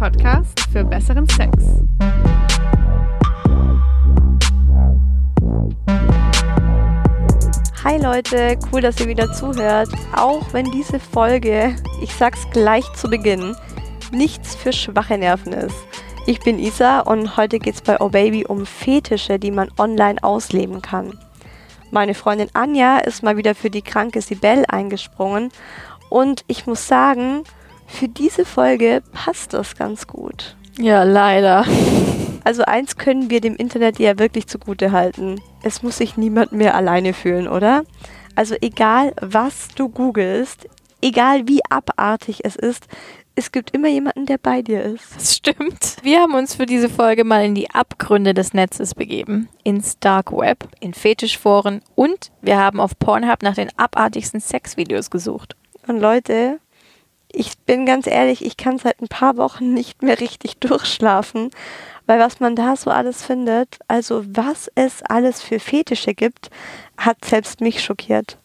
Podcast für besseren Sex. Hi Leute, cool, dass ihr wieder zuhört. Auch wenn diese Folge, ich sag's gleich zu Beginn, nichts für schwache Nerven ist. Ich bin Isa und heute geht's bei Oh Baby um Fetische, die man online ausleben kann. Meine Freundin Anja ist mal wieder für die kranke Sibel eingesprungen und ich muss sagen, für diese Folge passt das ganz gut. Ja, leider. Also eins können wir dem Internet ja wirklich zugute halten. Es muss sich niemand mehr alleine fühlen, oder? Also egal, was du googelst, egal wie abartig es ist, es gibt immer jemanden, der bei dir ist. Das stimmt. Wir haben uns für diese Folge mal in die Abgründe des Netzes begeben. Ins Dark Web, in Fetischforen und wir haben auf Pornhub nach den abartigsten Sexvideos gesucht. Und Leute, ich bin ganz ehrlich, ich kann seit ein paar Wochen nicht mehr richtig durchschlafen, weil was man da so alles findet, also was es alles für Fetische gibt, hat selbst mich schockiert.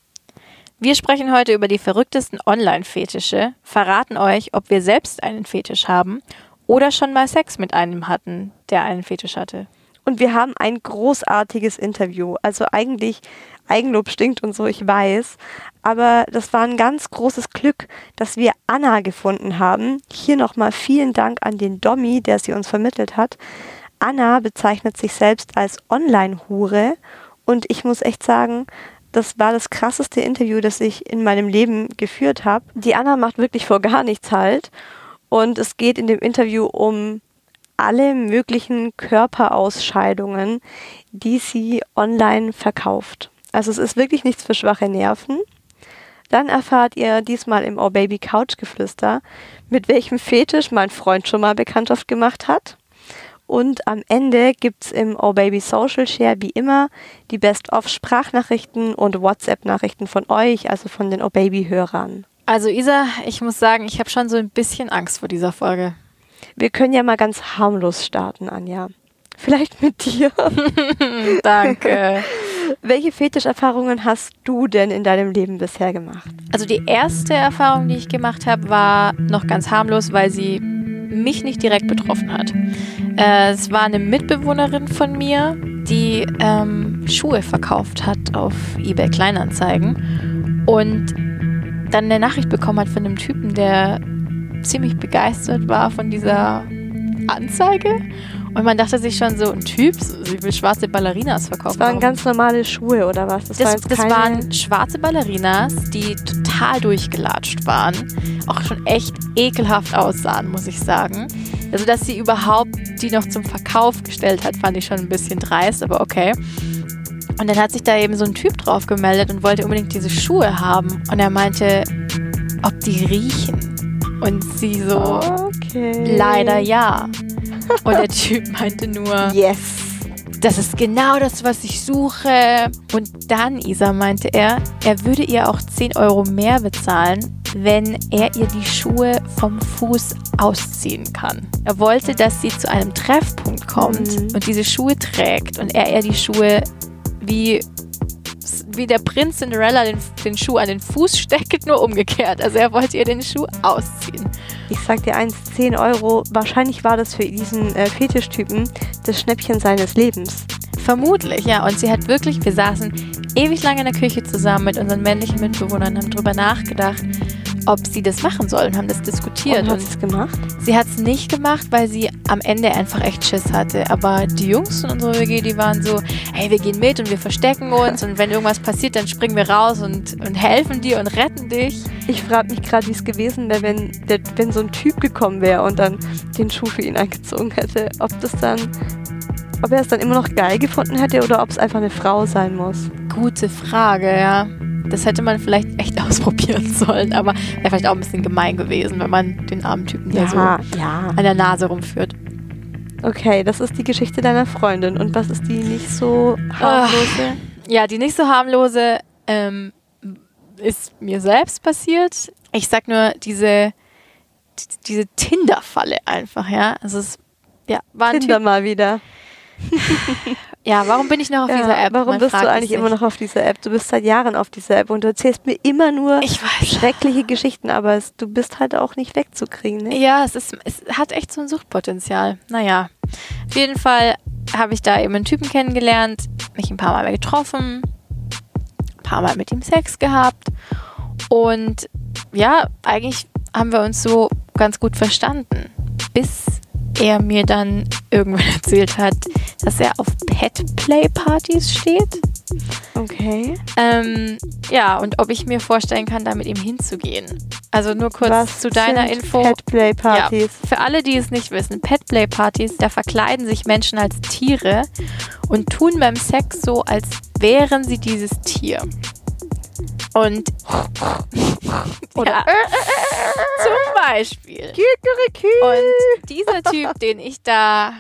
Wir sprechen heute über die verrücktesten Online-Fetische, verraten euch, ob wir selbst einen Fetisch haben oder schon mal Sex mit einem hatten, der einen Fetisch hatte. Und wir haben ein großartiges Interview. Also eigentlich, Eigenlob stinkt und so, ich weiß. Aber das war ein ganz großes Glück, dass wir Anna gefunden haben. Hier nochmal vielen Dank an den Dommy, der sie uns vermittelt hat. Anna bezeichnet sich selbst als Online-Hure. Und ich muss echt sagen, das war das krasseste Interview, das ich in meinem Leben geführt habe. Die Anna macht wirklich vor gar nichts halt. Und es geht in dem Interview um alle möglichen Körperausscheidungen, die sie online verkauft. Also es ist wirklich nichts für schwache Nerven. Dann erfahrt ihr diesmal im Oh Baby Couch Geflüster, mit welchem Fetisch mein Freund schon mal Bekanntschaft gemacht hat. Und am Ende gibt's im Oh Baby Social Share wie immer die Best-of-Sprachnachrichten und WhatsApp-Nachrichten von euch, also von den Oh Baby-Hörern. Also Isa, ich muss sagen, ich habe schon so ein bisschen Angst vor dieser Folge. Wir können ja mal ganz harmlos starten, Anja. Vielleicht mit dir. Danke. Welche Fetischerfahrungen hast du denn in deinem Leben bisher gemacht? Also die erste Erfahrung, die ich gemacht habe, war noch ganz harmlos, weil sie mich nicht direkt betroffen hat. Äh, es war eine Mitbewohnerin von mir, die ähm, Schuhe verkauft hat auf eBay Kleinanzeigen und dann eine Nachricht bekommen hat von einem Typen, der ziemlich begeistert war von dieser Anzeige. Und man dachte sich schon so, ein Typ, sie will schwarze Ballerinas verkaufen. Das waren ganz normale Schuhe oder was? Das, das, das waren schwarze Ballerinas, die total durchgelatscht waren. Auch schon echt ekelhaft aussahen, muss ich sagen. Also, dass sie überhaupt die noch zum Verkauf gestellt hat, fand ich schon ein bisschen dreist, aber okay. Und dann hat sich da eben so ein Typ drauf gemeldet und wollte unbedingt diese Schuhe haben. Und er meinte, ob die riechen. Und sie so, okay. leider ja. Und der Typ meinte nur, yes. Das ist genau das, was ich suche. Und dann, Isa, meinte er, er würde ihr auch 10 Euro mehr bezahlen, wenn er ihr die Schuhe vom Fuß ausziehen kann. Er wollte, dass sie zu einem Treffpunkt kommt mhm. und diese Schuhe trägt und er ihr die Schuhe wie wie der Prinz Cinderella den, den Schuh an den Fuß steckt, nur umgekehrt. Also er wollte ihr den Schuh ausziehen. Ich sag dir eins, 10 Euro, wahrscheinlich war das für diesen äh, Fetischtypen das Schnäppchen seines Lebens. Vermutlich, ja. Und sie hat wirklich, wir saßen ewig lange in der Küche zusammen mit unseren männlichen Mitbewohnern, haben drüber nachgedacht, ob sie das machen soll und haben das diskutiert. Und hat sie es gemacht? Sie hat es nicht gemacht, weil sie am Ende einfach echt Schiss hatte. Aber die Jungs in unserer WG, die waren so, hey, wir gehen mit und wir verstecken uns und wenn irgendwas passiert, dann springen wir raus und, und helfen dir und retten dich. Ich frage mich gerade, wie es gewesen wäre, wenn, der, wenn so ein Typ gekommen wäre und dann den Schuh für ihn eingezogen hätte. Ob das dann ob er es dann immer noch geil gefunden hätte oder ob es einfach eine Frau sein muss. Gute Frage, ja. Das hätte man vielleicht echt ausprobieren sollen, aber wäre vielleicht auch ein bisschen gemein gewesen, wenn man den armen Typen ja, so ja. an der Nase rumführt. Okay, das ist die Geschichte deiner Freundin. Und was ist die nicht so harmlose? Oh, ja, die nicht so harmlose ähm, ist mir selbst passiert. Ich sag nur diese, diese Tinder-Falle einfach, ja. Also es ja, war Tinder typ, mal wieder. Ja, warum bin ich noch auf Ja, dieser App? Warum Man bist du eigentlich immer noch auf dieser App? Du bist seit Jahren auf dieser App und du erzählst mir immer nur schreckliche Geschichten, aber es, du bist halt auch nicht wegzukriegen. Ne? Ja, es, ist, es hat echt so ein Suchtpotenzial. Naja, auf jeden Fall habe ich da eben einen Typen kennengelernt, mich ein paar Mal getroffen, ein paar Mal mit ihm Sex gehabt und ja, eigentlich haben wir uns so ganz gut verstanden, bis er mir dann irgendwann erzählt hat, dass er auf Pet-Play-Partys steht. Okay. Ähm, ja, und ob ich mir vorstellen kann, da mit ihm hinzugehen. Also nur kurz Was zu deiner sind Info. Petplay-Partys. Ja, für alle, die es nicht wissen, Petplay-Partys, da verkleiden sich Menschen als Tiere und tun beim Sex so, als wären sie dieses Tier. Und Oder- ja, zum Beispiel. Und dieser Typ, den ich da,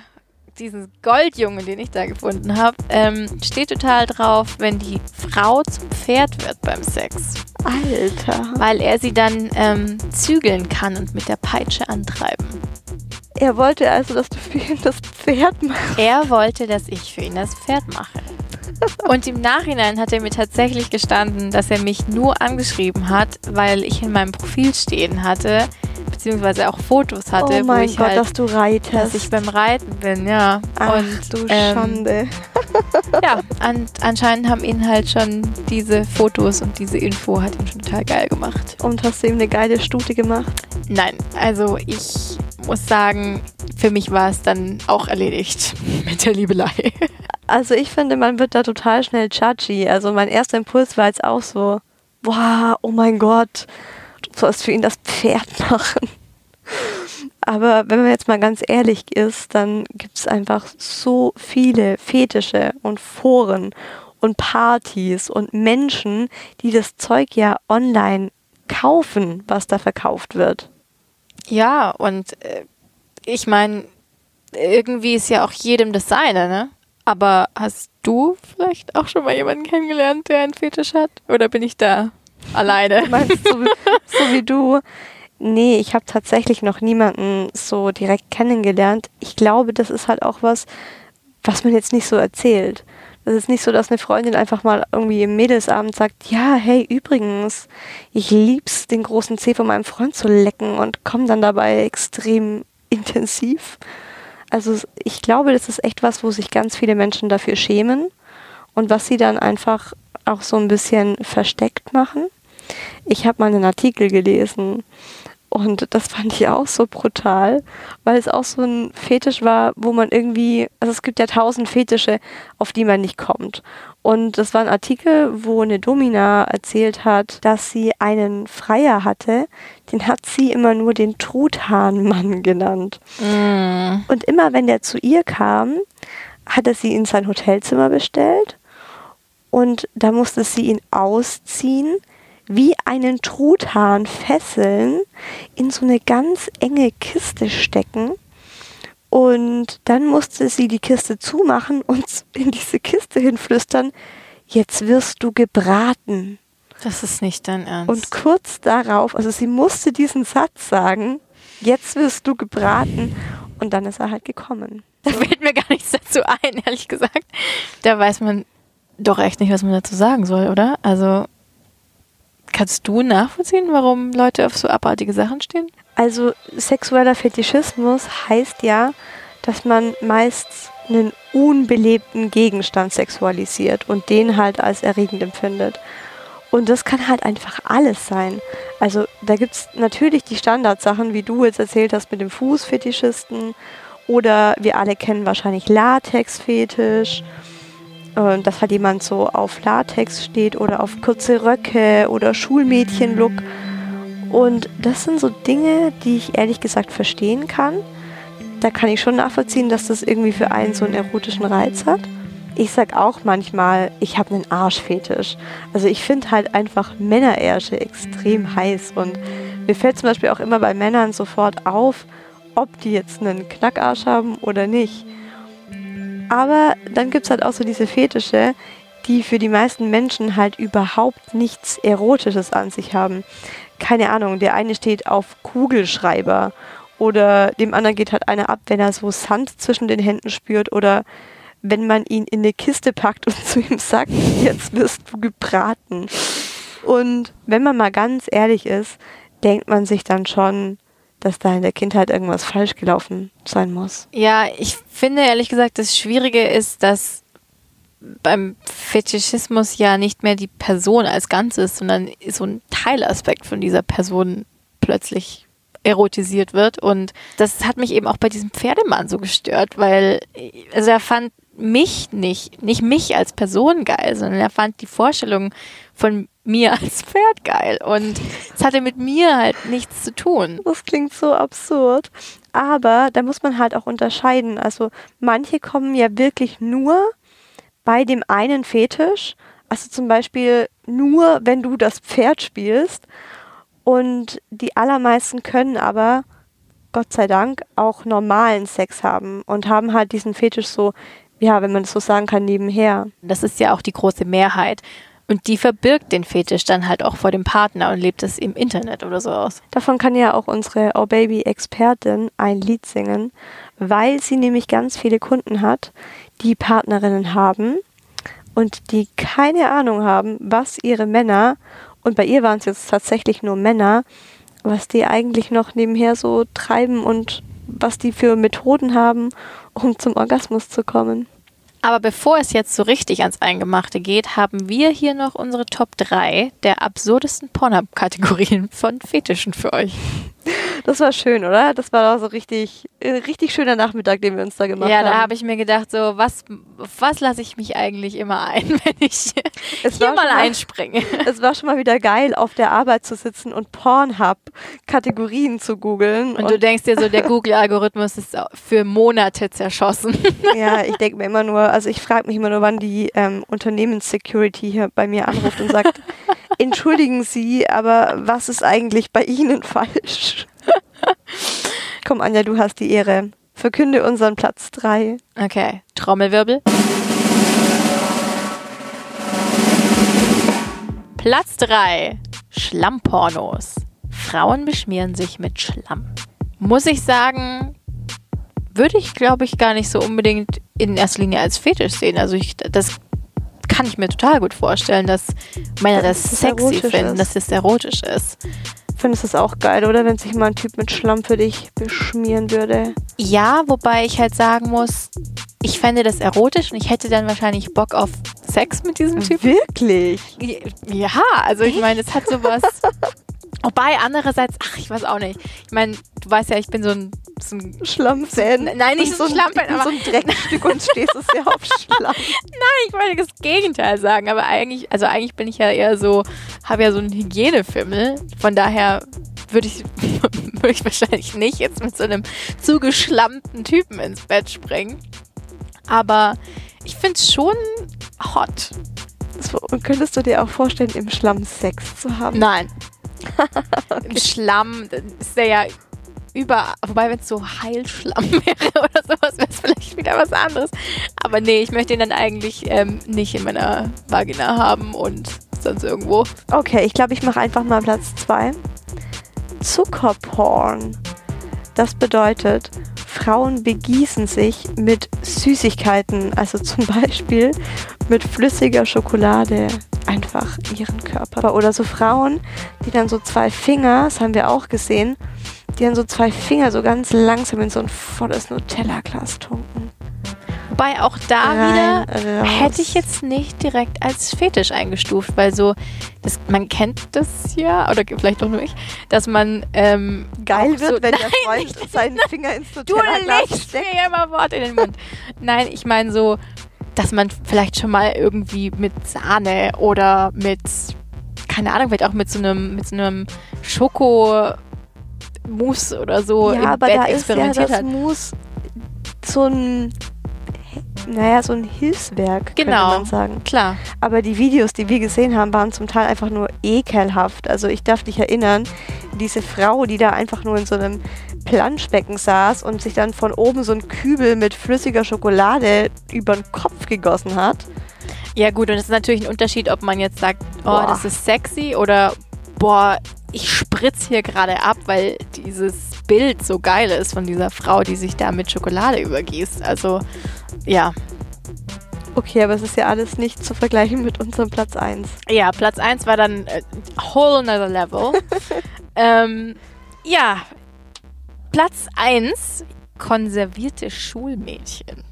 diesen Goldjungen, den ich da gefunden habe, ähm, steht total drauf, wenn die Frau zum Pferd wird beim Sex. Alter. Weil er sie dann ähm, zügeln kann und mit der Peitsche antreiben. Er wollte also, dass du für ihn das Pferd machst. Er wollte, dass ich für ihn das Pferd mache. Und im Nachhinein hat er mir tatsächlich gestanden, dass er mich nur angeschrieben hat, weil ich in meinem Profil stehen hatte, beziehungsweise auch Fotos hatte, oh wo mein ich Gott, halt, dass du reitest. dass ich beim Reiten bin, ja. Ach und du ähm, Schande. ja, an, anscheinend haben ihn halt schon diese Fotos und diese Info hat ihn schon total geil gemacht. Und hast du ihm eine geile Stute gemacht? Nein, also ich muss sagen, für mich war es dann auch erledigt mit der Liebelei. Also ich finde, man wird da total schnell judgy. Also mein erster Impuls war jetzt auch so, boah, oh mein Gott, sollst für ihn das Pferd machen. Aber wenn man jetzt mal ganz ehrlich ist, dann gibt es einfach so viele Fetische und Foren und Partys und Menschen, die das Zeug ja online kaufen, was da verkauft wird. Ja, und äh, ich meine, irgendwie ist ja auch jedem das seine, ne? Aber hast du vielleicht auch schon mal jemanden kennengelernt, der einen Fetisch hat? Oder bin ich da alleine? Du meinst so, wie- so wie du? Nee, ich habe tatsächlich noch niemanden so direkt kennengelernt. Ich glaube, das ist halt auch was, was man jetzt nicht so erzählt. Das ist nicht so, dass eine Freundin einfach mal irgendwie im Mädelsabend sagt, ja, hey, übrigens, ich lieb's, den großen Zeh von meinem Freund zu lecken und komme dann dabei extrem intensiv. Also ich glaube, das ist echt was, wo sich ganz viele Menschen dafür schämen und was sie dann einfach auch so ein bisschen versteckt machen. Ich habe mal einen Artikel gelesen und das fand ich auch so brutal, weil es auch so ein Fetisch war, wo man irgendwie, also es gibt ja tausend Fetische, auf die man nicht kommt. Und das war ein Artikel, wo eine Domina erzählt hat, dass sie einen Freier hatte, den hat sie immer nur den Truthahnmann genannt. Mm. Und immer wenn der zu ihr kam, hat er sie in sein Hotelzimmer bestellt und da musste sie ihn ausziehen, wie einen Truthahn fesseln, in so eine ganz enge Kiste stecken und dann musste sie die Kiste zumachen und in diese Kiste hinflüstern, jetzt wirst du gebraten. Das ist nicht dein Ernst. Und kurz darauf, also sie musste diesen Satz sagen, jetzt wirst du gebraten und dann ist er halt gekommen. da fällt mir gar nichts dazu ein, ehrlich gesagt. Da weiß man doch echt nicht, was man dazu sagen soll, oder? Also, kannst du nachvollziehen, warum Leute auf so abartige Sachen stehen? Also sexueller Fetischismus heißt ja, dass man meist einen unbelebten Gegenstand sexualisiert und den halt als erregend empfindet. Und das kann halt einfach alles sein. Also da gibt es natürlich die Standardsachen, wie du jetzt erzählt hast mit dem Fußfetischisten. Oder wir alle kennen wahrscheinlich Latex-Fetisch. Äh, dass halt jemand so auf Latex steht oder auf kurze Röcke oder Schulmädchen-Look. Und das sind so Dinge, die ich ehrlich gesagt verstehen kann. Da kann ich schon nachvollziehen, dass das irgendwie für einen so einen erotischen Reiz hat. Ich sag auch manchmal, ich habe einen Arschfetisch. Also ich finde halt einfach Männerärsche extrem heiß und mir fällt zum Beispiel auch immer bei Männern sofort auf, ob die jetzt einen Knackarsch haben oder nicht. Aber dann gibt es halt auch so diese Fetische, die für die meisten Menschen halt überhaupt nichts Erotisches an sich haben. Keine Ahnung, der eine steht auf Kugelschreiber oder dem anderen geht halt einer ab, wenn er so Sand zwischen den Händen spürt oder wenn man ihn in eine Kiste packt und zu ihm sagt, jetzt wirst du gebraten. Und wenn man mal ganz ehrlich ist, denkt man sich dann schon, dass da in der Kindheit irgendwas falsch gelaufen sein muss. Ja, ich finde ehrlich gesagt, das Schwierige ist, dass beim Fetischismus ja nicht mehr die Person als Ganzes, sondern so ein Teilaspekt von dieser Person plötzlich erotisiert wird. Und das hat mich eben auch bei diesem Pferdemann so gestört, weil also er fand mich nicht, nicht mich als Person geil, sondern er fand die Vorstellung von mir als Pferd geil. Und es hatte mit mir halt nichts zu tun. Das klingt so absurd. Aber da muss man halt auch unterscheiden. Also manche kommen ja wirklich nur bei dem einen Fetisch. Also zum Beispiel nur, wenn du das Pferd spielst. Und die allermeisten können aber, Gott sei Dank, auch normalen Sex haben und haben halt diesen Fetisch so, ja, wenn man das so sagen kann, nebenher. Das ist ja auch die große Mehrheit. Und die verbirgt den Fetisch dann halt auch vor dem Partner und lebt es im Internet oder so aus. Davon kann ja auch unsere Oh Baby Expertin ein Lied singen, weil sie nämlich ganz viele Kunden hat, die Partnerinnen haben und die keine Ahnung haben, was ihre Männer, und bei ihr waren es jetzt tatsächlich nur Männer, was die eigentlich noch nebenher so treiben und was die für Methoden haben, um zum Orgasmus zu kommen. Aber bevor es jetzt so richtig ans Eingemachte geht, haben wir hier noch unsere Top 3 der absurdesten Pornhub-Kategorien von Fetischen für euch. Das war schön, oder? Das war doch so richtig, äh, richtig schöner Nachmittag, den wir uns da gemacht ja, haben. Ja, da habe ich mir gedacht, so, was, was lasse ich mich eigentlich immer ein, wenn ich es hier mal einspringe? Es war schon mal wieder geil, auf der Arbeit zu sitzen und Pornhub-Kategorien zu googeln. Und, und, du denkst dir so, der Google-Algorithmus ist für Monate zerschossen. Ja, ich denke mir immer nur, also ich frage mich immer nur, wann die ähm, Unternehmenssecurity hier bei mir anruft und sagt, entschuldigen Sie, aber was ist eigentlich bei Ihnen falsch? Komm, Anja, du hast die Ehre. Verkünde unseren Platz 3. Okay, Trommelwirbel. Platz 3. Schlammpornos. Frauen beschmieren sich mit Schlamm. Muss ich sagen, würde ich, glaube ich, gar nicht so unbedingt in erster Linie als Fetisch sehen. Also ich, das kann ich mir total gut vorstellen, dass Männer das, das sexy finden, ist. dass das erotisch ist. Findest du es auch geil, oder? Wenn sich mal ein Typ mit Schlamm für dich beschmieren würde. Ja, wobei ich halt sagen muss, ich fände das erotisch und ich hätte dann wahrscheinlich Bock auf Sex mit diesem Typ. Wirklich? Ja, also ich meine, es hat sowas. Wobei andererseits, ach, ich weiß auch nicht. Ich meine, du weißt ja, ich bin so ein, so ein Schlammfan. Nein, nicht so ein Schlammfan, aber so ein Dreckstück und stehst du sehr auf Schlamm. Nein, ich wollte das Gegenteil sagen, aber eigentlich, also eigentlich bin ich ja eher so, habe ja so einen Hygienefimmel. Von daher würde ich, würde ich wahrscheinlich nicht jetzt mit so einem zugeschlammten Typen ins Bett springen. Aber ich finde es schon hot. Und könntest du dir auch vorstellen, im Schlamm Sex zu haben? Nein. Okay. Im Schlamm ist der ja über, wobei wenn es so Heilschlamm wäre oder sowas, wäre es vielleicht wieder was anderes. Aber nee, ich möchte ihn dann eigentlich ähm, nicht in meiner Vagina haben und sonst irgendwo. Okay, ich glaube, ich mache einfach mal Platz 2. Zuckerporn. Das bedeutet, Frauen begießen sich mit Süßigkeiten, also zum Beispiel mit flüssiger Schokolade einfach ihren Körper. Oder so Frauen, die dann so zwei Finger, das haben wir auch gesehen, die dann so zwei Finger so ganz langsam in so ein volles Nutella-Glas tunken. Wobei auch da Rein, wieder raus. hätte ich jetzt nicht direkt als Fetisch eingestuft, weil so, das, man kennt das ja, oder vielleicht auch nur ich, dass man ähm, geil wird, so, wenn nein, der Freund seinen Finger ins Nutella-Glas steckt. mir immer Wort in den Mund. Nein, ich meine so, dass man vielleicht schon mal irgendwie mit Sahne oder mit, keine Ahnung, vielleicht auch mit so einem, mit so einem Schokomousse oder so ja, im aber Bett da experimentiert ist ja das hat. Mousse so ein naja, so ein Hilfswerk, genau, könnte man sagen. klar. Aber die Videos, die wir gesehen haben, waren zum Teil einfach nur ekelhaft. Also ich darf dich erinnern, diese Frau, die da einfach nur in so einem Planschbecken saß und sich dann von oben so ein Kübel mit flüssiger Schokolade über den Kopf gegossen hat. Ja gut, und es ist natürlich ein Unterschied, ob man jetzt sagt, oh, Boah. das ist sexy oder boah, ich spritz hier gerade ab, weil dieses Bild so geil ist von dieser Frau, die sich da mit Schokolade übergießt. Also ja. Okay, aber es ist ja alles nicht zu vergleichen mit unserem Platz 1. Ja, Platz 1 war dann äh, whole another level. ähm, ja, Platz 1, konservierte Schulmädchen.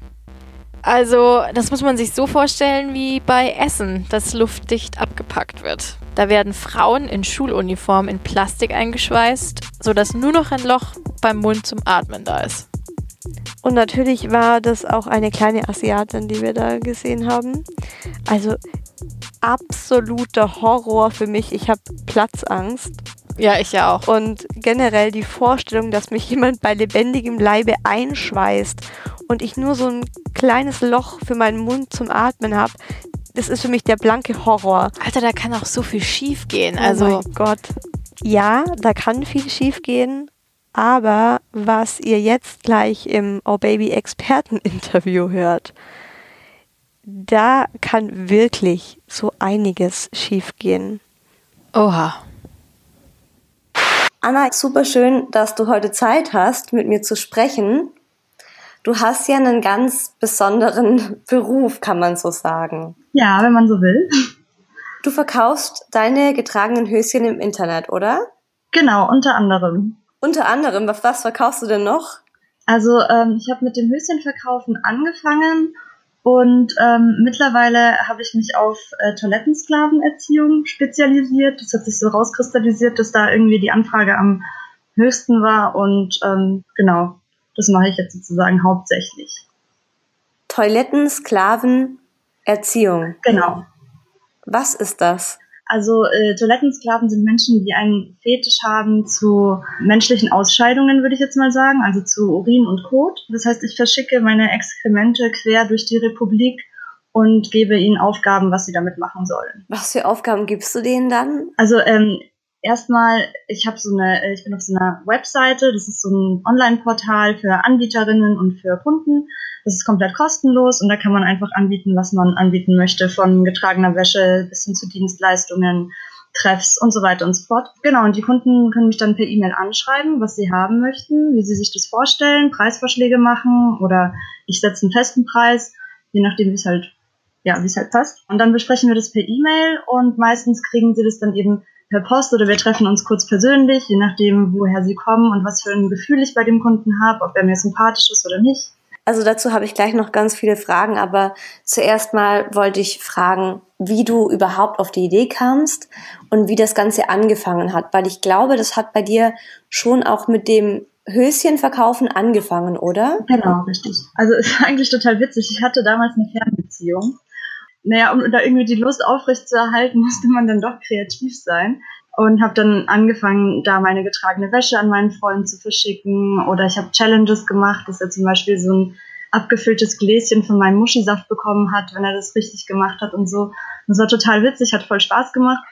Also, das muss man sich so vorstellen wie bei Essen, das luftdicht abgepackt wird. Da werden Frauen in Schuluniform in Plastik eingeschweißt, sodass nur noch ein Loch beim Mund zum Atmen da ist. Und natürlich war das auch eine kleine Asiatin, die wir da gesehen haben. Also absoluter Horror für mich. Ich habe Platzangst. Ja, ich ja auch. Und generell die Vorstellung, dass mich jemand bei lebendigem Leibe einschweißt und ich nur so ein kleines Loch für meinen Mund zum Atmen habe, das ist für mich der blanke Horror. Alter, da kann auch so viel schief gehen. Also, Oh mein Gott. Ja, da kann viel schief gehen. Aber was ihr jetzt gleich im Oh Baby Experten Interview hört, da kann wirklich so einiges schief gehen. oha. Anna, super schön, dass du heute Zeit hast, mit mir zu sprechen. Du hast ja einen ganz besonderen Beruf, kann man so sagen. Ja, wenn man so will. Du verkaufst deine getragenen Höschen im Internet, oder? Genau, unter anderem. Unter anderem, was, was verkaufst du denn noch? Also ähm, ich habe mit dem Höschenverkaufen angefangen und ähm, mittlerweile habe ich mich auf äh, Toilettensklavenerziehung spezialisiert. Das hat sich so rauskristallisiert, dass da irgendwie die Anfrage am höchsten war und ähm, genau, das mache ich jetzt sozusagen hauptsächlich. Toiletten, Sklaven, Erziehung. Genau. Was ist das? Also äh, Toilettensklaven sind Menschen, die einen Fetisch haben zu menschlichen Ausscheidungen, würde ich jetzt mal sagen, also zu Urin und Kot. Das heißt, ich verschicke meine Exkremente quer durch die Republik und gebe ihnen Aufgaben, was sie damit machen sollen. Was für Aufgaben gibst du denen dann? Also ähm, erstmal, ich habe so eine, ich bin auf so einer Webseite, das ist so ein Online-Portal für Anbieterinnen und für Kunden. Das ist komplett kostenlos und da kann man einfach anbieten, was man anbieten möchte, von getragener Wäsche bis hin zu Dienstleistungen, Treffs und so weiter und so fort. Genau, und die Kunden können mich dann per E-Mail anschreiben, was sie haben möchten, wie sie sich das vorstellen, Preisvorschläge machen oder ich setze einen festen Preis, je nachdem, wie es halt, ja, wie es halt passt. Und dann besprechen wir das per E-Mail und meistens kriegen sie das dann eben per Post oder wir treffen uns kurz persönlich, je nachdem, woher sie kommen und was für ein Gefühl ich bei dem Kunden habe, ob er mir sympathisch ist oder nicht. Also dazu habe ich gleich noch ganz viele Fragen, aber zuerst mal wollte ich fragen, wie du überhaupt auf die Idee kamst und wie das Ganze angefangen hat, weil ich glaube, das hat bei dir schon auch mit dem Höschenverkaufen angefangen, oder? Genau, richtig. Also es war eigentlich total witzig. Ich hatte damals eine Fernbeziehung. Naja, um da irgendwie die Lust aufrechtzuerhalten, musste man dann doch kreativ sein. Und habe dann angefangen, da meine getragene Wäsche an meinen Freunden zu verschicken. Oder ich habe Challenges gemacht, dass er zum Beispiel so ein abgefülltes Gläschen von meinem Muschisaft bekommen hat, wenn er das richtig gemacht hat und so. Das war total witzig, hat voll Spaß gemacht.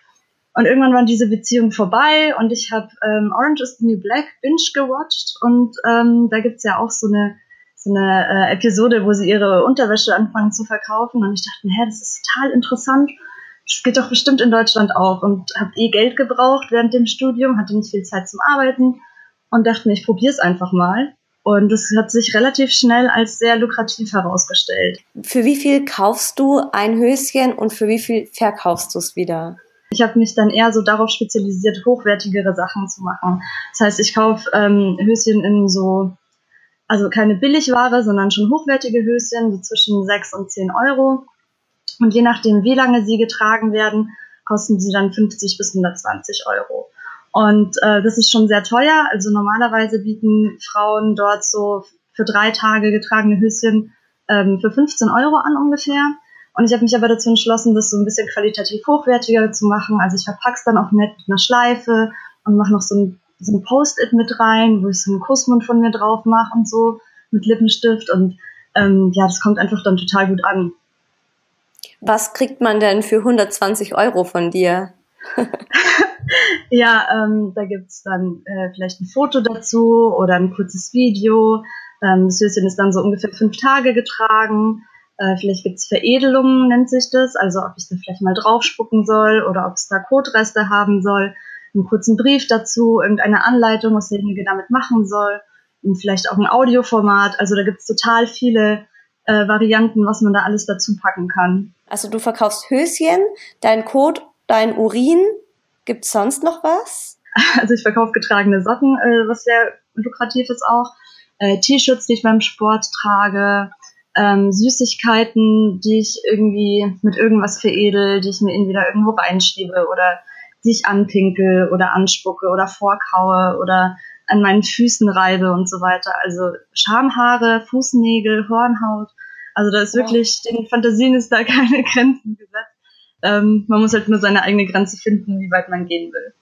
Und irgendwann war diese Beziehung vorbei und ich habe ähm, Orange is the New Black binge gewatcht und ähm, da gibt's ja auch so eine so eine äh, Episode, wo sie ihre Unterwäsche anfangen zu verkaufen und ich dachte mir, hä, das ist total interessant. Das geht doch bestimmt in Deutschland auch und habe eh Geld gebraucht während dem Studium, hatte nicht viel Zeit zum Arbeiten und dachte mir, ich probiere es einfach mal. Und es hat sich relativ schnell als sehr lukrativ herausgestellt. Für wie viel kaufst du ein Höschen und für wie viel verkaufst du es wieder? Ich habe mich dann eher so darauf spezialisiert, hochwertigere Sachen zu machen. Das heißt, ich kaufe ähm, Höschen in so, also keine Billigware, sondern schon hochwertige Höschen, so zwischen 6 und 10 Euro. Und je nachdem, wie lange sie getragen werden, kosten sie dann 50 bis 120 Euro. Und äh, das ist schon sehr teuer. Also normalerweise bieten Frauen dort so für drei Tage getragene Höschen ähm, für 15 Euro an ungefähr. Und ich habe mich aber dazu entschlossen, das so ein bisschen qualitativ hochwertiger zu machen. Also ich verpacke es dann auch nett mit einer Schleife und mache noch so ein, so ein Post-it mit rein, wo ich so einen Kussmund von mir drauf mache und so mit Lippenstift. Und ähm, ja, das kommt einfach dann total gut an. Was kriegt man denn für 120 Euro von dir? ja, ähm, da gibt's dann äh, vielleicht ein Foto dazu oder ein kurzes Video. Ähm, das Höschen ist dann so ungefähr fünf Tage getragen. Äh, vielleicht gibt's Veredelungen, nennt sich das. Also ob ich da vielleicht mal draufspucken soll oder ob es da Kotreste haben soll. Einen kurzen Brief dazu, irgendeine Anleitung, was derjenige damit machen soll. Und vielleicht auch ein Audioformat. Also da gibt's total viele äh, Varianten, was man da alles dazu packen kann. Also du verkaufst Höschen, dein Kot, dein Urin. Gibt's sonst noch was? Also ich verkaufe getragene Socken, äh, was sehr lukrativ ist auch. Äh, T-Shirts, die ich beim Sport trage. Ähm, Süßigkeiten, die ich irgendwie mit irgendwas veredel, die ich mir entweder irgendwo reinschiebe oder die ich anpinkel oder anspucke oder vorkaue oder an meinen Füßen reibe und so weiter. Also Schamhaare, Fußnägel, Hornhaut. Also da ist wirklich, den Fantasien ist da keine Grenzen gesetzt. Ähm, man muss halt nur seine eigene Grenze finden, wie weit man gehen will.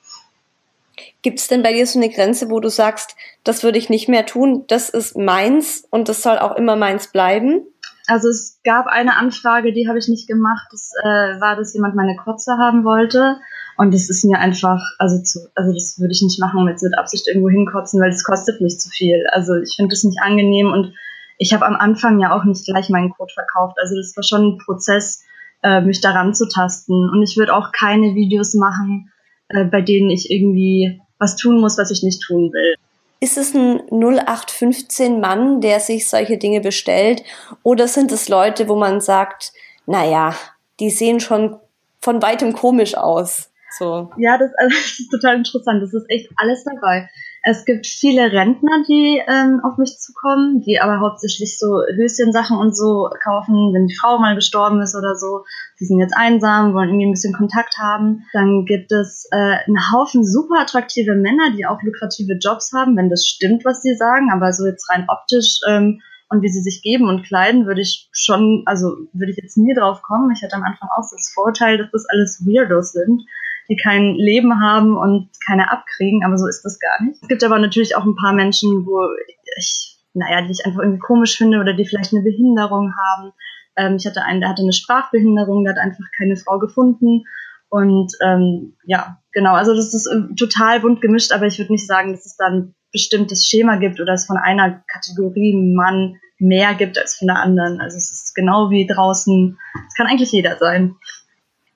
Gibt es denn bei dir so eine Grenze, wo du sagst, das würde ich nicht mehr tun, das ist meins und das soll auch immer meins bleiben? Also es gab eine Anfrage, die habe ich nicht gemacht. Das äh, war, dass jemand meine Kotze haben wollte. Und das ist mir einfach, also zu, also das würde ich nicht machen, jetzt mit Absicht irgendwo hinkotzen, weil das kostet mich zu viel. Also ich finde das nicht angenehm und ich habe am Anfang ja auch nicht gleich meinen Code verkauft. Also das war schon ein Prozess, äh, mich daran zu tasten. Und ich würde auch keine Videos machen, äh, bei denen ich irgendwie was tun muss, was ich nicht tun will. Ist es ein 0815 Mann, der sich solche Dinge bestellt? Oder sind es Leute, wo man sagt, naja, die sehen schon von weitem komisch aus? So. Ja, das, also, das ist total interessant. Das ist echt alles dabei. Es gibt viele Rentner, die ähm, auf mich zukommen, die aber hauptsächlich so Höschensachen und so kaufen, wenn die Frau mal gestorben ist oder so. Die sind jetzt einsam, wollen irgendwie ein bisschen Kontakt haben. Dann gibt es äh, einen Haufen super attraktive Männer, die auch lukrative Jobs haben, wenn das stimmt, was sie sagen. Aber so jetzt rein optisch ähm, und wie sie sich geben und kleiden, würde ich schon, also würde ich jetzt nie drauf kommen. Ich hatte am Anfang auch das Vorteil, dass das alles Weirdos sind die kein Leben haben und keine abkriegen, aber so ist das gar nicht. Es gibt aber natürlich auch ein paar Menschen, wo ich, naja, die ich einfach irgendwie komisch finde oder die vielleicht eine Behinderung haben. Ähm, ich hatte einen, der hatte eine Sprachbehinderung, der hat einfach keine Frau gefunden. Und ähm, ja, genau, also das ist äh, total bunt gemischt, aber ich würde nicht sagen, dass es da ein bestimmtes Schema gibt oder es von einer Kategorie Mann mehr gibt als von der anderen. Also es ist genau wie draußen, es kann eigentlich jeder sein.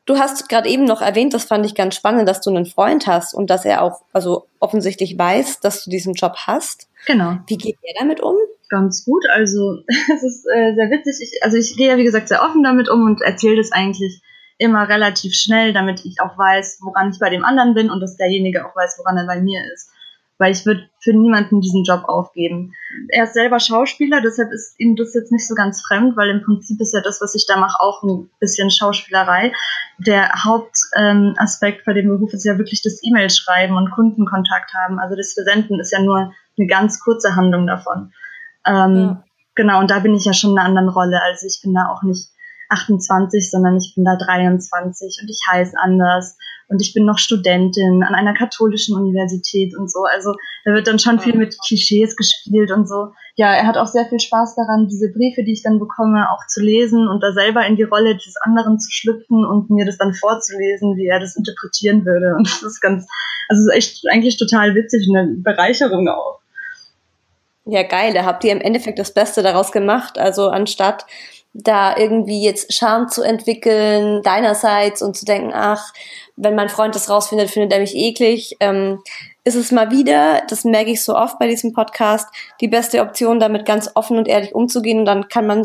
Du hast gerade eben noch erwähnt, das fand ich ganz spannend, dass du einen Freund hast und dass er auch, also offensichtlich weiß, dass du diesen Job hast. Genau. Wie geht er damit um? Ganz gut. Also es ist äh, sehr witzig. Ich, also ich gehe ja wie gesagt sehr offen damit um und erzähle das eigentlich immer relativ schnell, damit ich auch weiß, woran ich bei dem anderen bin und dass derjenige auch weiß, woran er bei mir ist weil ich würde für niemanden diesen Job aufgeben. Er ist selber Schauspieler, deshalb ist ihm das jetzt nicht so ganz fremd, weil im Prinzip ist ja das, was ich da mache, auch ein bisschen Schauspielerei. Der Hauptaspekt ähm, bei dem Beruf ist ja wirklich das E-Mail schreiben und Kundenkontakt haben. Also das Versenden ist ja nur eine ganz kurze Handlung davon. Ähm, ja. Genau, und da bin ich ja schon in einer anderen Rolle. Also ich bin da auch nicht 28, sondern ich bin da 23 und ich heiße anders und ich bin noch Studentin an einer katholischen Universität und so. Also da wird dann schon viel mit Klischees gespielt und so. Ja, er hat auch sehr viel Spaß daran, diese Briefe, die ich dann bekomme, auch zu lesen und da selber in die Rolle des anderen zu schlüpfen und mir das dann vorzulesen, wie er das interpretieren würde. Und das ist ganz, also ist echt eigentlich total witzig und eine Bereicherung auch. Ja, geil, da habt ihr im Endeffekt das Beste daraus gemacht. Also anstatt da irgendwie jetzt Scham zu entwickeln, deinerseits und zu denken, ach, wenn mein Freund das rausfindet, findet er mich eklig, ähm, ist es mal wieder, das merke ich so oft bei diesem Podcast, die beste Option, damit ganz offen und ehrlich umzugehen und dann kann man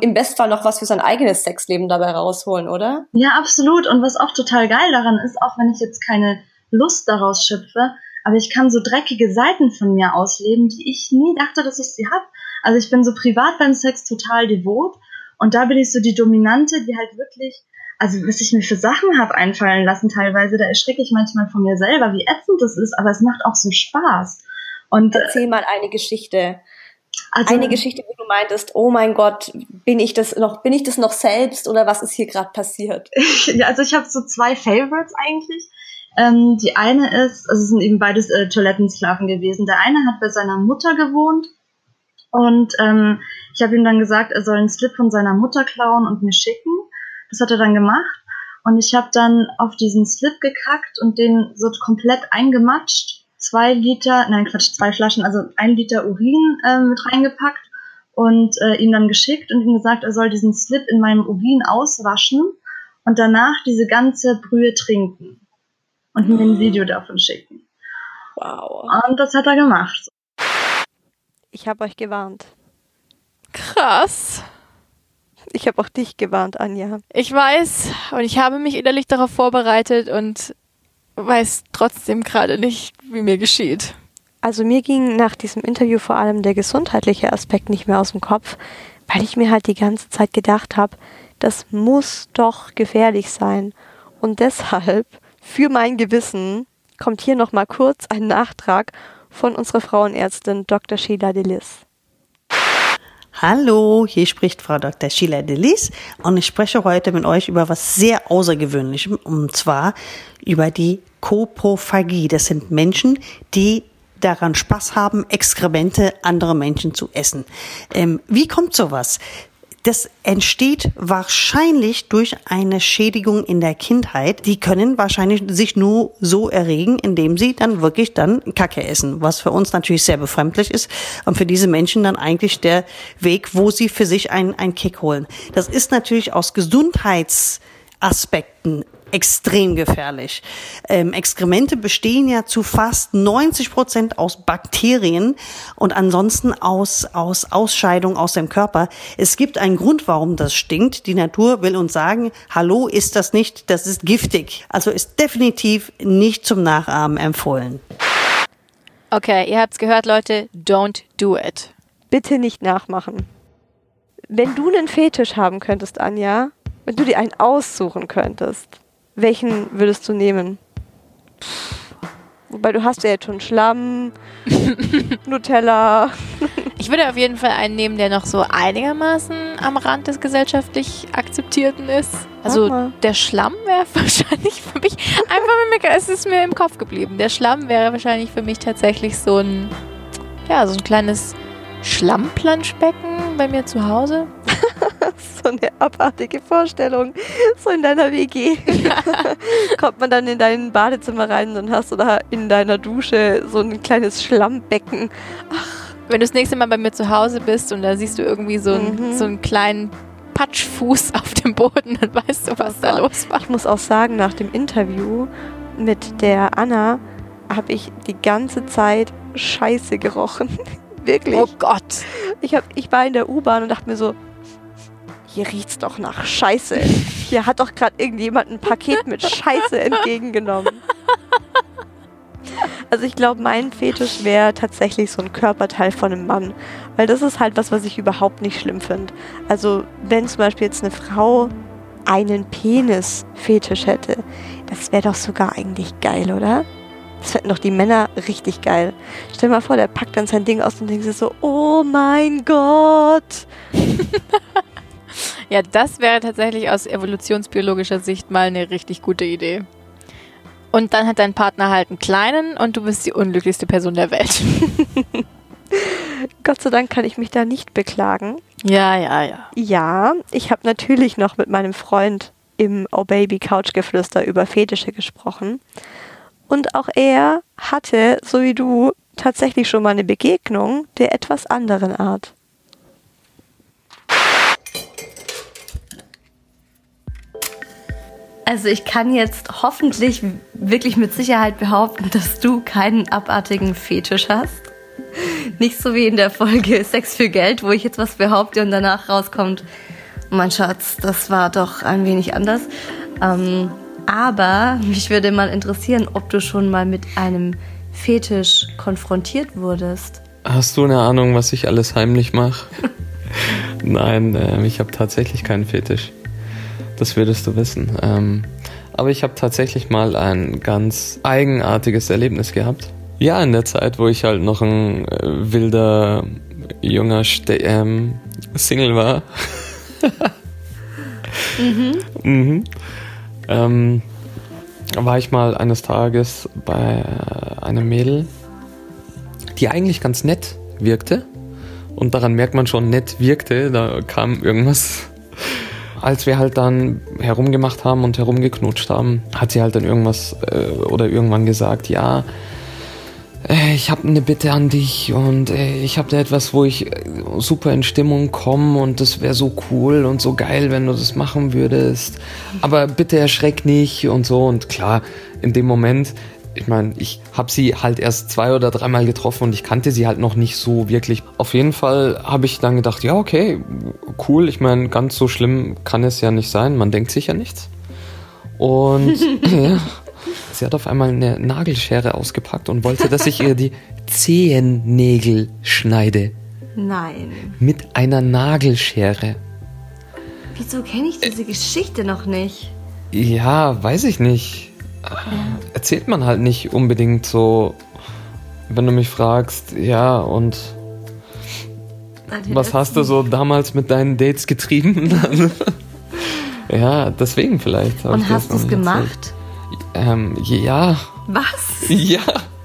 im Bestfall noch was für sein eigenes Sexleben dabei rausholen, oder? Ja, absolut. Und was auch total geil daran ist, auch wenn ich jetzt keine Lust daraus schöpfe, aber ich kann so dreckige Seiten von mir ausleben, die ich nie dachte, dass ich sie habe. Also ich bin so privat beim Sex total devot und da bin ich so die Dominante, die halt wirklich, also was ich mir für Sachen habe einfallen lassen teilweise, da erschrecke ich manchmal von mir selber, wie ätzend das ist, aber es macht auch so Spaß. Und äh, erzähl mal eine Geschichte. Also, eine Geschichte, wo du meintest, oh mein Gott, bin ich das noch, bin ich das noch selbst oder was ist hier gerade passiert? ja, also ich habe so zwei Favorites eigentlich. Ähm, die eine ist, also es sind eben beides äh, Toilettensklaven gewesen. Der eine hat bei seiner Mutter gewohnt und ähm, ich habe ihm dann gesagt, er soll einen Slip von seiner Mutter klauen und mir schicken. Das hat er dann gemacht. Und ich habe dann auf diesen Slip gekackt und den so komplett eingematscht. Zwei Liter, nein Quatsch, zwei Flaschen, also ein Liter Urin äh, mit reingepackt und äh, ihm dann geschickt und ihm gesagt, er soll diesen Slip in meinem Urin auswaschen und danach diese ganze Brühe trinken und mir ein Video davon schicken. Wow. Und das hat er gemacht. Ich habe euch gewarnt. Krass. Ich habe auch dich gewarnt, Anja. Ich weiß und ich habe mich innerlich darauf vorbereitet und weiß trotzdem gerade nicht, wie mir geschieht. Also mir ging nach diesem Interview vor allem der gesundheitliche Aspekt nicht mehr aus dem Kopf, weil ich mir halt die ganze Zeit gedacht habe, das muss doch gefährlich sein. Und deshalb, für mein Gewissen, kommt hier nochmal kurz ein Nachtrag von unserer Frauenärztin Dr. Sheila Delis. Hallo, hier spricht Frau Dr. Sheila Delis und ich spreche heute mit euch über was sehr Außergewöhnlichem und zwar über die Koprophagie. Das sind Menschen, die daran Spaß haben, Exkremente anderer Menschen zu essen. Ähm, wie kommt sowas? Das entsteht wahrscheinlich durch eine Schädigung in der Kindheit. Die können wahrscheinlich sich nur so erregen, indem sie dann wirklich dann Kacke essen, was für uns natürlich sehr befremdlich ist und für diese Menschen dann eigentlich der Weg, wo sie für sich einen, einen Kick holen. Das ist natürlich aus Gesundheitsaspekten extrem gefährlich. Ähm, Exkremente bestehen ja zu fast 90 Prozent aus Bakterien und ansonsten aus, aus Ausscheidung aus dem Körper. Es gibt einen Grund, warum das stinkt. Die Natur will uns sagen, hallo, ist das nicht, das ist giftig. Also ist definitiv nicht zum Nachahmen empfohlen. Okay, ihr habt's gehört, Leute, don't do it. Bitte nicht nachmachen. Wenn du einen Fetisch haben könntest, Anja, wenn du dir einen aussuchen könntest, welchen würdest du nehmen? Wobei du hast ja jetzt schon Schlamm, Nutella. Ich würde auf jeden Fall einen nehmen, der noch so einigermaßen am Rand des gesellschaftlich Akzeptierten ist. Also der Schlamm wäre wahrscheinlich für mich einfach, mir- es ist mir im Kopf geblieben. Der Schlamm wäre wahrscheinlich für mich tatsächlich so ein, ja, so ein kleines Schlammplanschbecken bei mir zu Hause. So eine abartige Vorstellung. So in deiner WG. Kommt man dann in dein Badezimmer rein und hast du da in deiner Dusche so ein kleines Schlammbecken. Wenn du das nächste Mal bei mir zu Hause bist und da siehst du irgendwie so, einen- Mhm. so einen kleinen Patschfuß auf dem Boden, dann weißt du, was da los war. Ich muss auch sagen, nach dem Interview mit der Anna habe ich die ganze Zeit Scheiße gerochen. Wirklich. Oh Gott. Ich, hab, ich war in der U-Bahn und dachte mir so, hier riecht's doch nach Scheiße. Hier hat doch gerade irgendjemand ein Paket mit Scheiße entgegengenommen. Also ich glaube, mein Fetisch wäre tatsächlich so ein Körperteil von einem Mann. Weil das ist halt was, was ich überhaupt nicht schlimm finde. Also wenn zum Beispiel jetzt eine Frau einen Penis-Fetisch hätte, das wäre doch sogar eigentlich geil, oder? Das fänden doch die Männer richtig geil. Stell dir mal vor, der packt dann sein Ding aus und denkt sich so, oh mein Gott. Ja, das wäre tatsächlich aus evolutionsbiologischer Sicht mal eine richtig gute Idee. Und dann hat dein Partner halt einen kleinen und du bist die unglücklichste Person der Welt. Gott sei Dank kann ich mich da nicht beklagen. Ja, ja, ja. Ja, ich habe natürlich noch mit meinem Freund im Oh Baby Couchgeflüster über Fetische gesprochen. Und auch er hatte, so wie du, tatsächlich schon mal eine Begegnung der etwas anderen Art. Also ich kann jetzt hoffentlich wirklich mit Sicherheit behaupten, dass du keinen abartigen Fetisch hast. Nicht so wie in der Folge Sex für Geld, wo ich jetzt was behaupte und danach rauskommt, mein Schatz, das war doch ein wenig anders. Ähm, aber mich würde mal interessieren, ob du schon mal mit einem Fetisch konfrontiert wurdest. Hast du eine Ahnung, was ich alles heimlich mache? Nein, ähm, ich habe tatsächlich keinen Fetisch. Das würdest du wissen. Ähm, aber ich habe tatsächlich mal ein ganz eigenartiges Erlebnis gehabt. Ja, in der Zeit, wo ich halt noch ein äh, wilder, junger Ste ähm, Single war. mhm. Ähm, war ich mal eines Tages bei äh, einem Mädel, die eigentlich ganz nett wirkte. Und daran merkt man schon, nett wirkte, da kam irgendwas. Als wir halt dann herumgemacht haben und herumgeknutscht haben, hat sie halt dann irgendwas äh, oder irgendwann gesagt, ja, äh, ich habe eine Bitte an dich und äh, ich habe da etwas, wo ich äh, super in Stimmung komme und das wäre so cool und so geil, wenn du das machen würdest. Aber bitte erschreck nicht und so. Und klar, in dem Moment ich meine, ich habe sie halt erst zwei oder dreimal getroffen und ich kannte sie halt noch nicht so wirklich. Auf jeden Fall habe ich dann gedacht, ja, okay, cool. Ich meine, ganz so schlimm kann es ja nicht sein. Man denkt sich ja nichts. Und ja, sie hat auf einmal eine Nagelschere ausgepackt und wollte, dass ich ihr die Zehennägel schneide. Nein. Mit einer Nagelschere. Wieso kenne ich diese Geschichte noch nicht? Ja, weiß ich nicht. Erzählt man halt nicht unbedingt so, wenn du mich fragst, ja, und was hast du so damals mit deinen Dates getrieben? ja, deswegen vielleicht. Und hast du es gemacht? Ähm, ja. Was? Ja.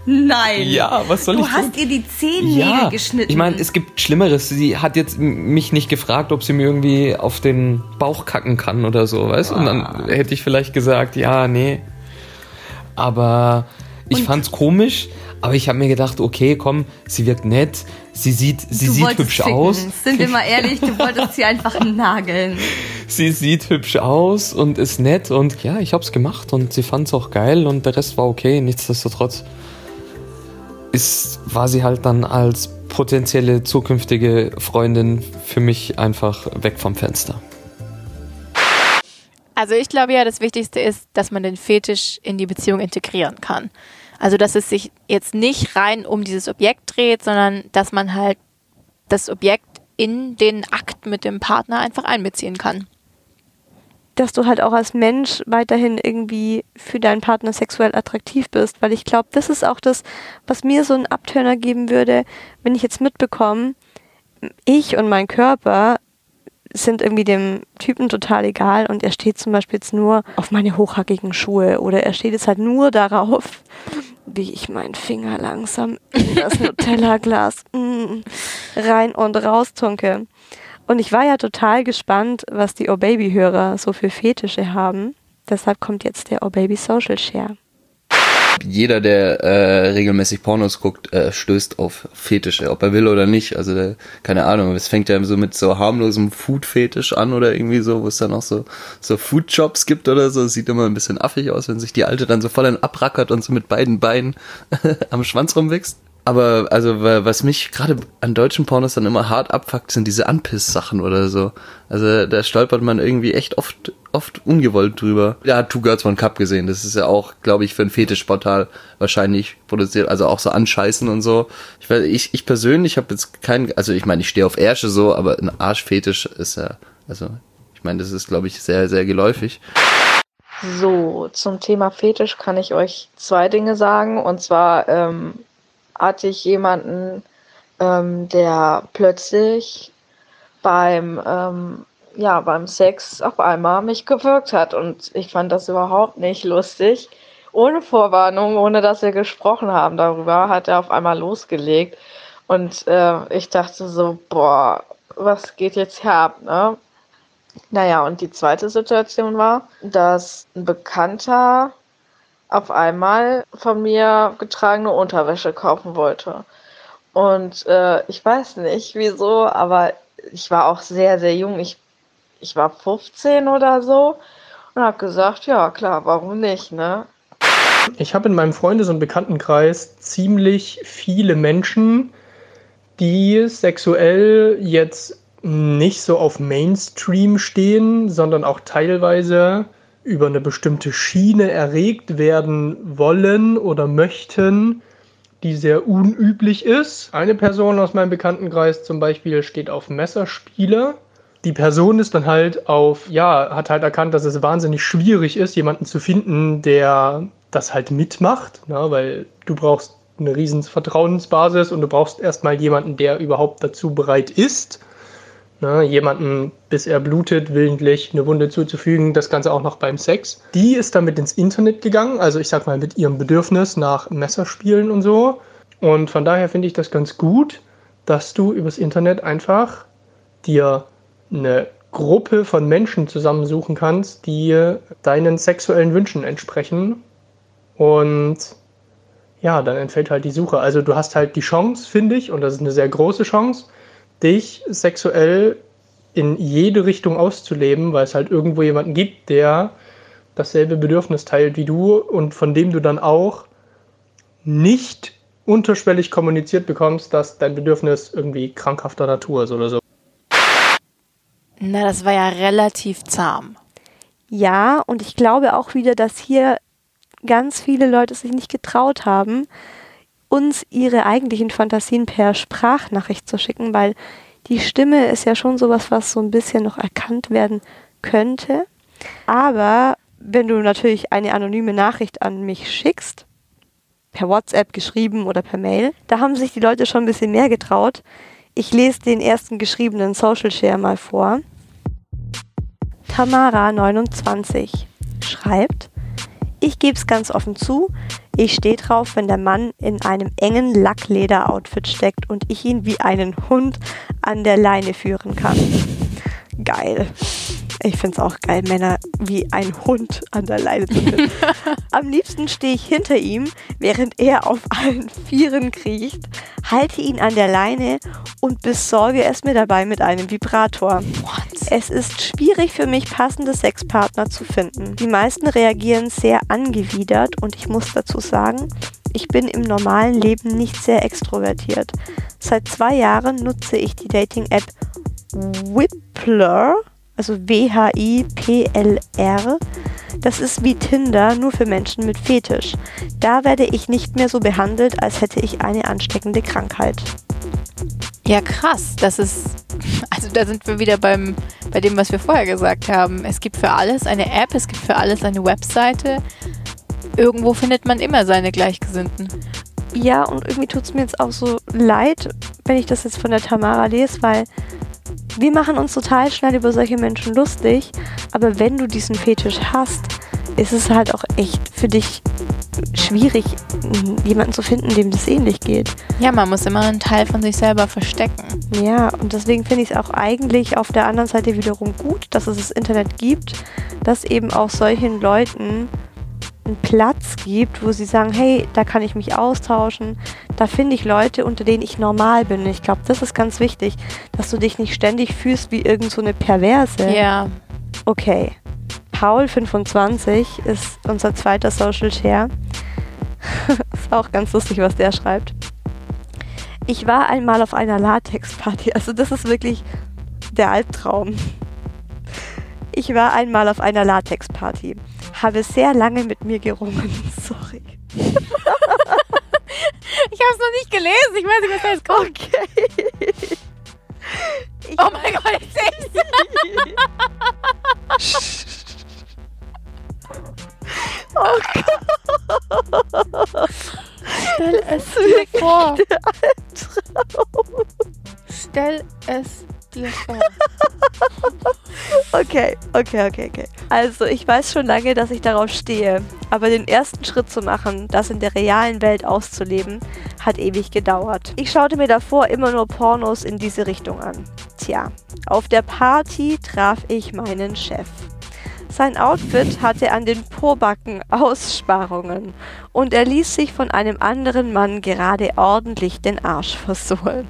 Nein. Ja, was soll du ich hast tun? ihr die Zehennägel Ja, geschnitten. ich meine, es gibt Schlimmeres. Sie hat jetzt mich nicht gefragt, ob sie mir irgendwie auf den Bauch kacken kann oder so, weißt du? Und Ah. dann hätte ich vielleicht gesagt, ja, nee. Aber ich fand's komisch, aber ich habe mir gedacht, okay, komm, sie wirkt nett, sie sieht, sie du sieht hübsch ficken. aus. Sind wir mal ehrlich, du wolltest sie einfach nageln. Sie sieht hübsch aus und ist nett und ja, ich hab's gemacht und sie fand's auch geil und der Rest war okay. Nichtsdestotrotz ist, war sie halt dann als potenzielle zukünftige Freundin für mich einfach weg vom Fenster. Also ich glaube ja, das Wichtigste ist, dass man den Fetisch in die Beziehung integrieren kann. Also dass es sich jetzt nicht rein um dieses Objekt dreht, sondern dass man halt das Objekt in den Akt mit dem Partner einfach einbeziehen kann. dass du halt auch als Mensch weiterhin irgendwie für deinen Partner sexuell attraktiv bist, weil ich glaube, das ist auch das, was mir so einen Abturner geben würde, wenn ich jetzt mitbekomme, ich und mein Körper sind irgendwie dem Typen total egal und er steht zum Beispiel jetzt nur auf meine hochhackigen Schuhe oder er steht jetzt halt nur darauf, wie ich meinen Finger langsam in das Nutella-Glas mm, rein und raus tunke. Und ich war ja total gespannt, was die O-Baby-Hörer so für Fetische haben. Deshalb kommt jetzt der O-Baby Social Share. Jeder, der äh, regelmäßig Pornos guckt, äh, stößt auf Fetische, ob er will oder nicht. Also der, keine Ahnung, es fängt ja so mit so harmlosem Food-Fetisch an oder irgendwie so, wo es dann auch so so Food-Shops gibt oder so. Sieht immer ein bisschen affig aus, wenn sich die Alte dann so voll abrackert und so mit beiden Beinen am Schwanz rumwächst. Aber also wa- was mich gerade an deutschen Pornos dann immer hart abfuckt, sind diese Anpiss-Sachen oder so. Also da stolpert man irgendwie echt oft oft ungewollt drüber. Ja, hat Two Girls One Cup gesehen. Das ist ja auch, glaube ich, für ein Fetischportal wahrscheinlich produziert. Also auch so anscheißen und so. Ich weiß, ich, ich persönlich habe jetzt keinen, also ich meine, ich stehe auf Ärsche so, aber ein Arschfetisch ist ja, also ich meine, das ist, glaube ich, sehr, sehr geläufig. So, zum Thema Fetisch kann ich euch zwei Dinge sagen. Und zwar ähm, hatte ich jemanden, ähm, der plötzlich beim, ähm, ja, beim Sex auf einmal mich gewirkt hat. Und ich fand das überhaupt nicht lustig. Ohne Vorwarnung, ohne dass wir gesprochen haben darüber, hat er auf einmal losgelegt. Und äh, ich dachte so, boah, was geht jetzt hier ne? Naja, und die zweite Situation war, dass ein Bekannter auf einmal von mir getragene Unterwäsche kaufen wollte. Und äh, ich weiß nicht wieso, aber ich war auch sehr, sehr jung. Ich, ich war 15 oder so und habe gesagt, ja klar, warum nicht, ne? Ich habe in meinem Freundes- und Bekanntenkreis ziemlich viele Menschen, die sexuell jetzt nicht so auf Mainstream stehen, sondern auch teilweise über eine bestimmte Schiene erregt werden wollen oder möchten, die sehr unüblich ist. Eine Person aus meinem Bekanntenkreis zum Beispiel steht auf Messerspiele. Die Person ist dann halt auf, ja, hat halt erkannt, dass es wahnsinnig schwierig ist, jemanden zu finden, der das halt mitmacht, na, weil du brauchst eine riesen Vertrauensbasis und du brauchst erstmal jemanden, der überhaupt dazu bereit ist, na, jemanden, bis er blutet, willentlich eine Wunde zuzufügen, das Ganze auch noch beim Sex. Die ist damit ins Internet gegangen, also ich sag mal mit ihrem Bedürfnis nach Messerspielen und so. Und von daher finde ich das ganz gut, dass du übers Internet einfach dir eine Gruppe von Menschen zusammensuchen kannst, die deinen sexuellen Wünschen entsprechen. Und ja, dann entfällt halt die Suche. Also du hast halt die Chance, finde ich, und das ist eine sehr große Chance, dich sexuell in jede Richtung auszuleben, weil es halt irgendwo jemanden gibt, der dasselbe Bedürfnis teilt wie du und von dem du dann auch nicht unterschwellig kommuniziert bekommst, dass dein Bedürfnis irgendwie krankhafter Natur ist oder so. Na, das war ja relativ zahm. Ja, und ich glaube auch wieder, dass hier ganz viele Leute sich nicht getraut haben, uns ihre eigentlichen Fantasien per Sprachnachricht zu schicken, weil die Stimme ist ja schon sowas, was so ein bisschen noch erkannt werden könnte. Aber wenn du natürlich eine anonyme Nachricht an mich schickst, per WhatsApp geschrieben oder per Mail, da haben sich die Leute schon ein bisschen mehr getraut. Ich lese den ersten geschriebenen Social Share mal vor. Tamara29 schreibt, ich gebe es ganz offen zu, ich stehe drauf, wenn der Mann in einem engen Lackleder-Outfit steckt und ich ihn wie einen Hund an der Leine führen kann. Geil. Ich finde es auch geil, Männer wie ein Hund an der Leine zu führen. Am liebsten stehe ich hinter ihm, während er auf allen Vieren kriecht, halte ihn an der Leine und besorge es mir dabei mit einem Vibrator. Es ist schwierig für mich, passende Sexpartner zu finden. Die meisten reagieren sehr angewidert und ich muss dazu sagen, ich bin im normalen Leben nicht sehr extrovertiert. Seit zwei Jahren nutze ich die Dating-App Whippler, also W-H-I-P-L-R. Das ist wie Tinder, nur für Menschen mit Fetisch. Da werde ich nicht mehr so behandelt, als hätte ich eine ansteckende Krankheit. Ja, krass. Das ist, also da sind wir wieder beim, bei dem, was wir vorher gesagt haben. Es gibt für alles eine App, es gibt für alles eine Webseite. Irgendwo findet man immer seine Gleichgesinnten. Ja, und irgendwie tut es mir jetzt auch so leid, wenn ich das jetzt von der Tamara lese, weil wir machen uns total schnell über solche Menschen lustig, aber wenn du diesen Fetisch hast, ist es halt auch echt für dich schwierig, jemanden zu finden, dem das ähnlich geht. Ja, man muss immer einen Teil von sich selber verstecken. Ja, und deswegen finde ich es auch eigentlich auf der anderen Seite wiederum gut, dass es das Internet gibt, dass eben auch solchen Leuten einen Platz gibt, wo sie sagen, hey, da kann ich mich austauschen, da finde ich Leute, unter denen ich normal bin. Ich glaube, das ist ganz wichtig, dass du dich nicht ständig fühlst wie irgend so eine Perverse. Ja. Okay. Paul25 ist unser zweiter Social Share. ist auch ganz lustig, was der schreibt. Ich war einmal auf einer Latex-Party. Also das ist wirklich der Albtraum. Ich war einmal auf einer Latex-Party. Habe sehr lange mit mir gerungen. Sorry. ich habe es noch nicht gelesen. Ich weiß nicht, was da jetzt kommt. Okay. Ich oh mein Gott, ich seh's. Oh Gott. Stell es dir vor. Stell es dir vor. Okay, okay, okay, okay. Also ich weiß schon lange, dass ich darauf stehe. Aber den ersten Schritt zu machen, das in der realen Welt auszuleben, hat ewig gedauert. Ich schaute mir davor immer nur Pornos in diese Richtung an. Tja, auf der Party traf ich meinen Chef. Sein Outfit hatte an den Pobacken Aussparungen und er ließ sich von einem anderen Mann gerade ordentlich den Arsch versohlen.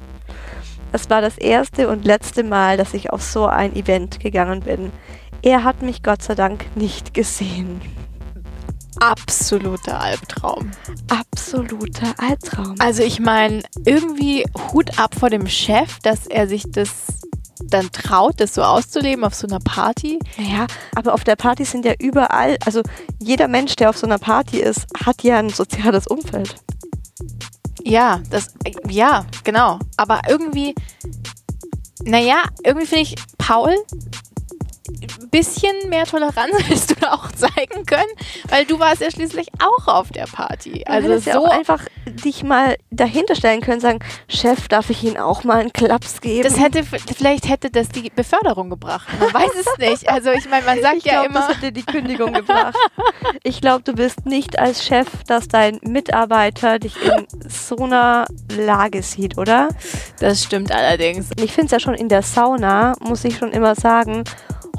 Es war das erste und letzte Mal, dass ich auf so ein Event gegangen bin. Er hat mich Gott sei Dank nicht gesehen. Absoluter Albtraum. Absoluter Albtraum. Also ich meine, irgendwie Hut ab vor dem Chef, dass er sich das dann traut, das so auszuleben auf so einer Party. Ja, aber auf der Party sind ja überall, also jeder Mensch, der auf so einer Party ist, hat ja ein soziales Umfeld. Ja, das, ja, genau. Aber irgendwie, naja, irgendwie finde ich Paul bisschen mehr Toleranz hättest du da auch zeigen können, weil du warst ja schließlich auch auf der Party. Also ja so auch einfach dich mal dahinter stellen können, sagen, Chef, darf ich Ihnen auch mal einen Klaps geben? das hätte vielleicht hätte das die Beförderung gebracht. Man weiß es nicht. Also ich meine, man sagt ich ja glaube, immer das hätte die Kündigung gebracht. Ich glaube, du bist nicht als Chef, dass dein Mitarbeiter dich in so einer Lage sieht, oder? Das stimmt allerdings. Ich finde es ja schon in der Sauna, muss ich schon immer sagen,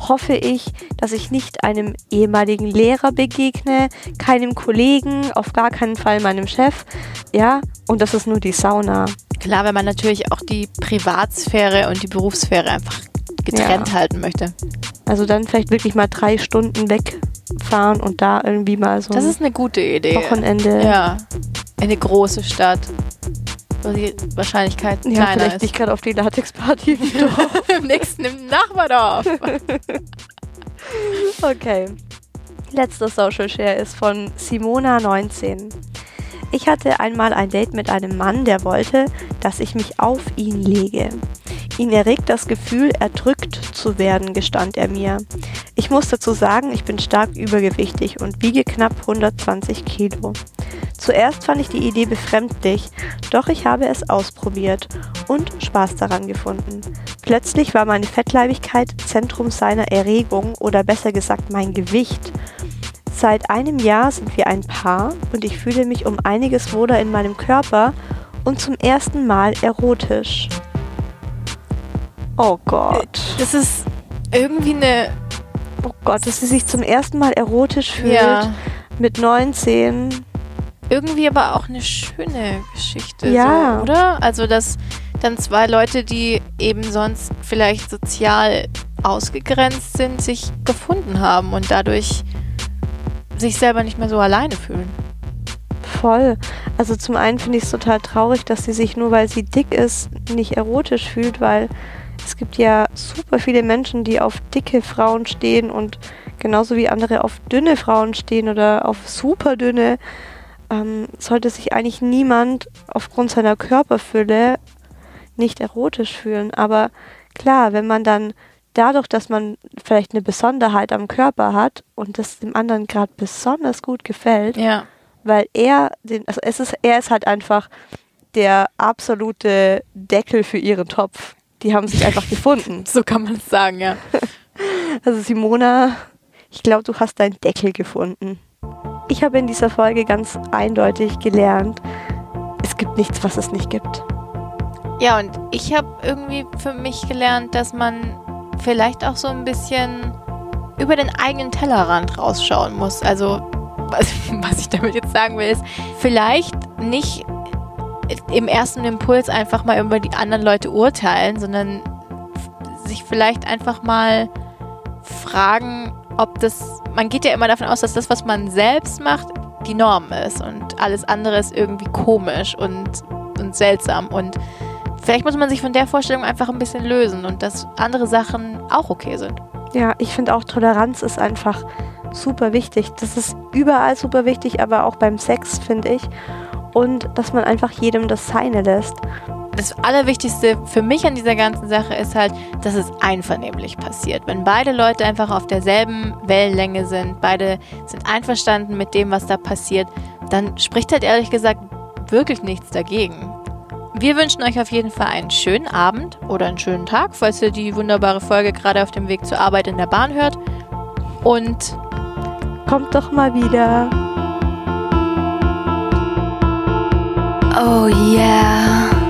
hoffe ich, dass ich nicht einem ehemaligen Lehrer begegne, keinem Kollegen, auf gar keinen Fall meinem Chef. Ja, und das ist nur die Sauna. Klar, wenn man natürlich auch die Privatsphäre und die Berufssphäre einfach getrennt Ja. halten möchte. Also dann vielleicht wirklich mal drei Stunden weg fahren und da irgendwie mal so Das ein ist eine gute Idee. Wochenende. Ja. Eine große Stadt. Die Wahrscheinlichkeit Ja, kleiner vielleicht ist. nicht gerade auf die Latexparty. Im nächsten im Nachbardorf. Okay. Letzter Social Share ist von Simona19. Ich hatte einmal ein Date mit einem Mann, der wollte, dass ich mich auf ihn lege. Ihn erregt das Gefühl, erdrückt zu werden, gestand er mir. Ich muss dazu sagen, ich bin stark übergewichtig und wiege knapp 120 Kilo. Zuerst fand ich die Idee befremdlich, doch ich habe es ausprobiert und Spaß daran gefunden. Plötzlich war meine Fettleibigkeit Zentrum seiner Erregung oder besser gesagt mein Gewicht. Seit einem Jahr sind wir ein Paar und ich fühle mich um einiges wohler in meinem Körper und zum ersten Mal erotisch. Oh Gott. Das ist irgendwie eine. Oh Gott, dass sie sich zum ersten Mal erotisch fühlt Ja. mit 19. Irgendwie aber auch eine schöne Geschichte, Ja. so, oder? Also, dass dann zwei Leute, die eben sonst vielleicht sozial ausgegrenzt sind, sich gefunden haben und dadurch sich selber nicht mehr so alleine fühlen. Voll. Also zum einen finde ich es total traurig, dass sie sich nur weil sie dick ist, nicht erotisch fühlt, weil es gibt ja super viele Menschen, die auf dicke Frauen stehen und genauso wie andere auf dünne Frauen stehen oder auf super dünne, ähm, sollte sich eigentlich niemand aufgrund seiner Körperfülle nicht erotisch fühlen. Aber klar, wenn man dann dadurch, dass man vielleicht eine Besonderheit am Körper hat und das dem anderen gerade besonders gut gefällt, Ja. weil er den, also es ist, er ist halt einfach der absolute Deckel für ihren Topf. Die haben sich einfach gefunden. So kann man es sagen, ja. Also Simona, ich glaube, du hast deinen Deckel gefunden. Ich habe in dieser Folge ganz eindeutig gelernt, es gibt nichts, was es nicht gibt. Ja, und ich habe irgendwie für mich gelernt, dass man vielleicht auch so ein bisschen über den eigenen Tellerrand rausschauen muss. Also, was, was ich damit jetzt sagen will, ist, vielleicht nicht im ersten Impuls einfach mal über die anderen Leute urteilen, sondern sich vielleicht einfach mal fragen, ob das, man geht ja immer davon aus, dass das, was man selbst macht, die Norm ist und alles andere ist irgendwie komisch und, und seltsam und vielleicht muss man sich von der Vorstellung einfach ein bisschen lösen und dass andere Sachen auch okay sind. Ja, ich finde auch Toleranz ist einfach super wichtig. Das ist überall super wichtig, aber auch beim Sex, finde ich. Und dass man einfach jedem das Seine lässt. Das Allerwichtigste für mich an dieser ganzen Sache ist halt, dass es einvernehmlich passiert. Wenn beide Leute einfach auf derselben Wellenlänge sind, beide sind einverstanden mit dem, was da passiert, dann spricht halt ehrlich gesagt wirklich nichts dagegen. Wir wünschen euch auf jeden Fall einen schönen Abend oder einen schönen Tag, falls ihr die wunderbare Folge gerade auf dem Weg zur Arbeit in der Bahn hört. Und Kommt doch mal wieder. Oh yeah.